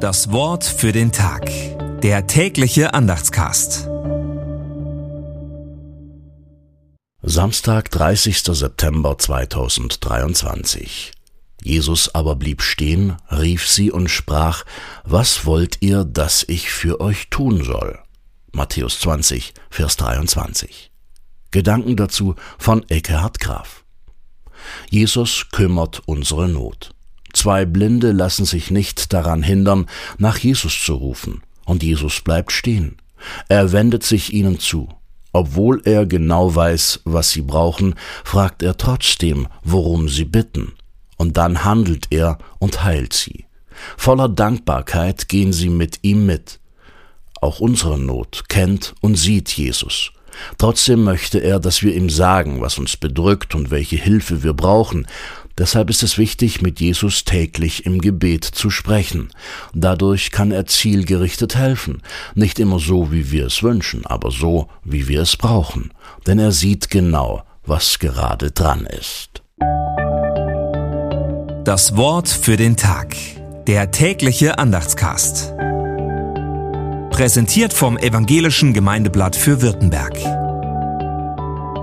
Das Wort für den Tag. Der tägliche Andachtscast. Samstag, 30. September 2023. Jesus aber blieb stehen, rief sie und sprach, Was wollt ihr, dass ich für euch tun soll? Matthäus 20, Vers 23. Gedanken dazu von Eckhard Graf. Jesus kümmert unsere Not. Zwei Blinde lassen sich nicht daran hindern, nach Jesus zu rufen, und Jesus bleibt stehen. Er wendet sich ihnen zu. Obwohl er genau weiß, was sie brauchen, fragt er trotzdem, worum sie bitten, und dann handelt er und heilt sie. Voller Dankbarkeit gehen sie mit ihm mit. Auch unsere Not kennt und sieht Jesus. Trotzdem möchte er, dass wir ihm sagen, was uns bedrückt und welche Hilfe wir brauchen, Deshalb ist es wichtig, mit Jesus täglich im Gebet zu sprechen. Dadurch kann er zielgerichtet helfen, nicht immer so, wie wir es wünschen, aber so, wie wir es brauchen, denn er sieht genau, was gerade dran ist. Das Wort für den Tag. Der tägliche Andachtscast. Präsentiert vom Evangelischen Gemeindeblatt für Württemberg.